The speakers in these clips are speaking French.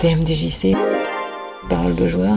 TMDJC, parole de joueur.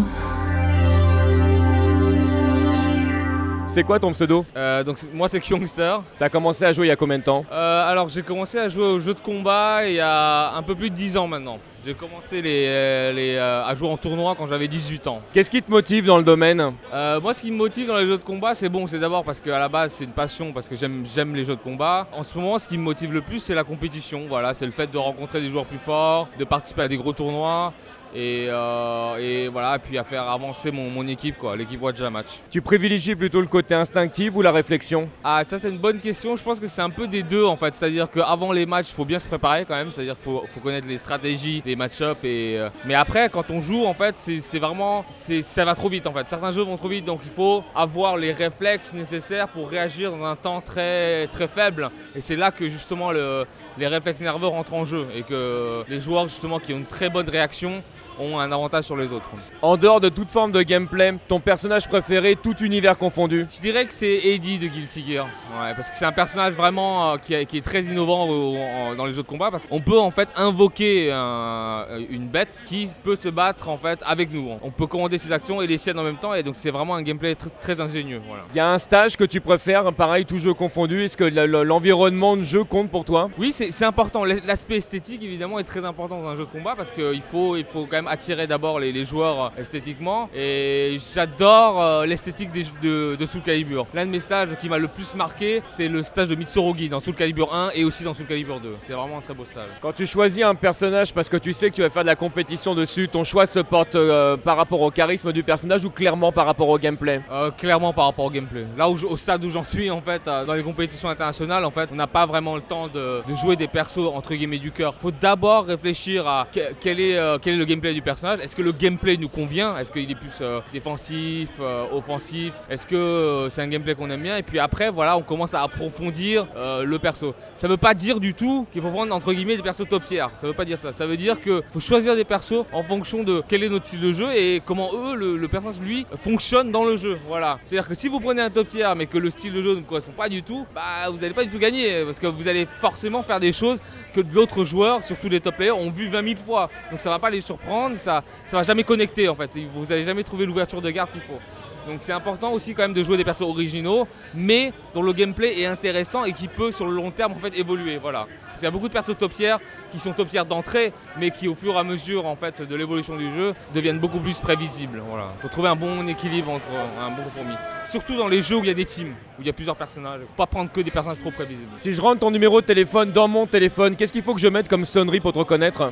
C'est quoi ton pseudo? Euh, donc moi c'est Kyongster. T'as commencé à jouer il y a combien de temps? Euh, alors j'ai commencé à jouer aux jeux de combat il y a un peu plus de 10 ans maintenant. J'ai commencé les, euh, les, euh, à jouer en tournoi quand j'avais 18 ans. Qu'est-ce qui te motive dans le domaine? Euh, moi ce qui me motive dans les jeux de combat c'est bon c'est d'abord parce qu'à la base c'est une passion parce que j'aime j'aime les jeux de combat. En ce moment ce qui me motive le plus c'est la compétition. Voilà, c'est le fait de rencontrer des joueurs plus forts, de participer à des gros tournois. Et, euh, et voilà, puis à faire avancer mon, mon équipe, quoi, l'équipe Watch la Match. Tu privilégies plutôt le côté instinctif ou la réflexion? Ah ça c'est une bonne question, je pense que c'est un peu des deux en fait, c'est-à-dire qu'avant les matchs il faut bien se préparer quand même, c'est-à-dire qu'il faut, faut connaître les stratégies, les match-ups et... euh, Mais après quand on joue en fait c'est vraiment, ça va trop vite en fait, certains jeux vont trop vite donc il faut avoir les réflexes nécessaires pour réagir dans un temps très, très faible. Et c'est là que justement le- les réflexes nerveux rentrent en jeu et que les joueurs justement qui ont une très bonne réaction ont un avantage sur les autres. En dehors de toute forme de gameplay, ton personnage préféré, tout univers confondu Je dirais que c'est Eddie de Guilty Gear. Ouais, parce que c'est un personnage vraiment euh, qui, est- qui est très innovant au- en- dans les jeux de combat. Parce qu'on peut en fait invoquer un- une bête qui peut se battre en fait avec nous. On peut commander ses actions et les siennes en même temps. Et donc c'est vraiment un gameplay tr- très ingénieux. Voilà. Il y a un stage que tu préfères, pareil, tout jeu confondu. Est-ce que le- le- l'environnement de jeu compte pour toi? Oui, c'est c'est important. L'aspect esthétique, évidemment, est très important dans un jeu de combat parce qu'il faut, il faut quand même attirer d'abord les, les joueurs euh, esthétiquement. Et j'adore euh, l'esthétique des- de, de Soul Calibur. L'un de mes stages qui m'a le plus marqué, c'est le stage de Mitsurugi dans Soul Calibur 1 et aussi dans Soul Calibur 2. C'est vraiment un très beau stage. Quand tu choisis un personnage parce que tu sais que tu vas faire de la compétition dessus, ton choix se porte euh, par rapport au charisme du personnage ou clairement par rapport au gameplay? Euh, clairement par rapport au gameplay. Là où au stade où j'en suis en fait, dans les compétitions internationales, en fait, on n'a pas vraiment le temps de, de jouer des persos entre guillemets du cœur. Faut d'abord réfléchir à que- quel est, euh, quel est le gameplay du personnage. Est-ce que le gameplay nous convient? Est-ce qu'il est plus euh, défensif, euh, offensif? Est-ce que euh, c'est un gameplay qu'on aime bien? Et puis après, voilà, on commence à approfondir le perso. Ça veut pas dire du tout qu'il faut prendre entre guillemets des persos top tier. Ça veut pas dire ça. Ça veut dire que faut choisir des persos en fonction de quel est notre style de jeu et comment eux, le, personnage lui, fonctionne dans le jeu. Voilà. C'est-à-dire que si vous prenez un top tier mais que le style de jeu ne correspond pas du tout, bah vous allez pas du tout gagner parce que vous allez forcément faire des choses que d'autres joueurs, surtout les top players, ont vu 20 000 fois. Donc ça va pas les surprendre, ça, ça va jamais connecter en fait. Vous allez jamais trouver l'ouverture de garde qu'il faut. Donc c'est important aussi quand même de jouer des persos originaux, mais dont le gameplay est intéressant et qui peut sur le long terme en fait évoluer. Voilà. Parce qu'il y a beaucoup de persos top tier qui sont top tier d'entrée, mais qui au fur et à mesure en fait de l'évolution du jeu deviennent beaucoup plus prévisibles. Voilà. Faut trouver un bon équilibre entre un bon compromis. Surtout dans les jeux où il y a des teams, où il y a plusieurs personnages. Faut pas prendre que des personnages trop prévisibles. Si je rentre ton numéro de téléphone dans mon téléphone, qu'est-ce qu'il faut que je mette comme sonnerie pour te reconnaître?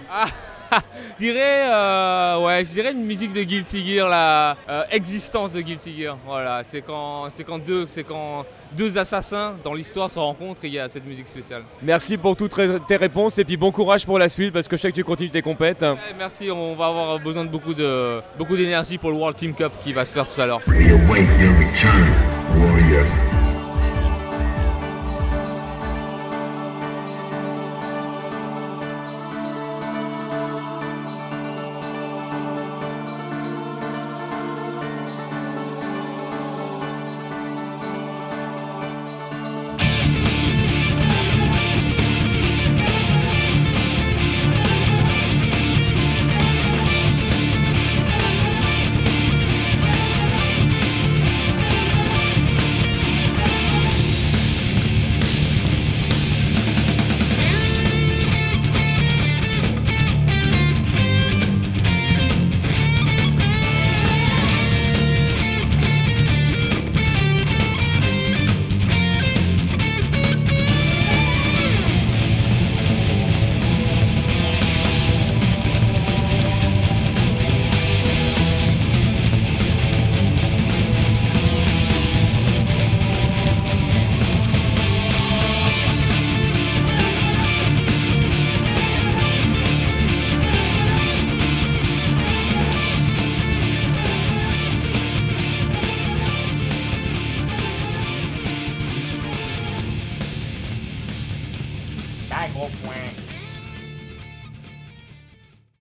Je dirais, euh, ouais, je dirais une musique de Guilty Gear, la euh, existence de Guilty Gear. Voilà, c'est quand, c'est quand deux, c'est quand deux assassins dans l'histoire se rencontrent et il y a cette musique spéciale. Merci pour toutes tes réponses et puis bon courage pour la suite parce que je sais que tu continues tes compètes. Ouais, merci, on va avoir besoin de beaucoup de beaucoup d'énergie pour le World Team Cup qui va se faire tout à l'heure. Wolf Wang.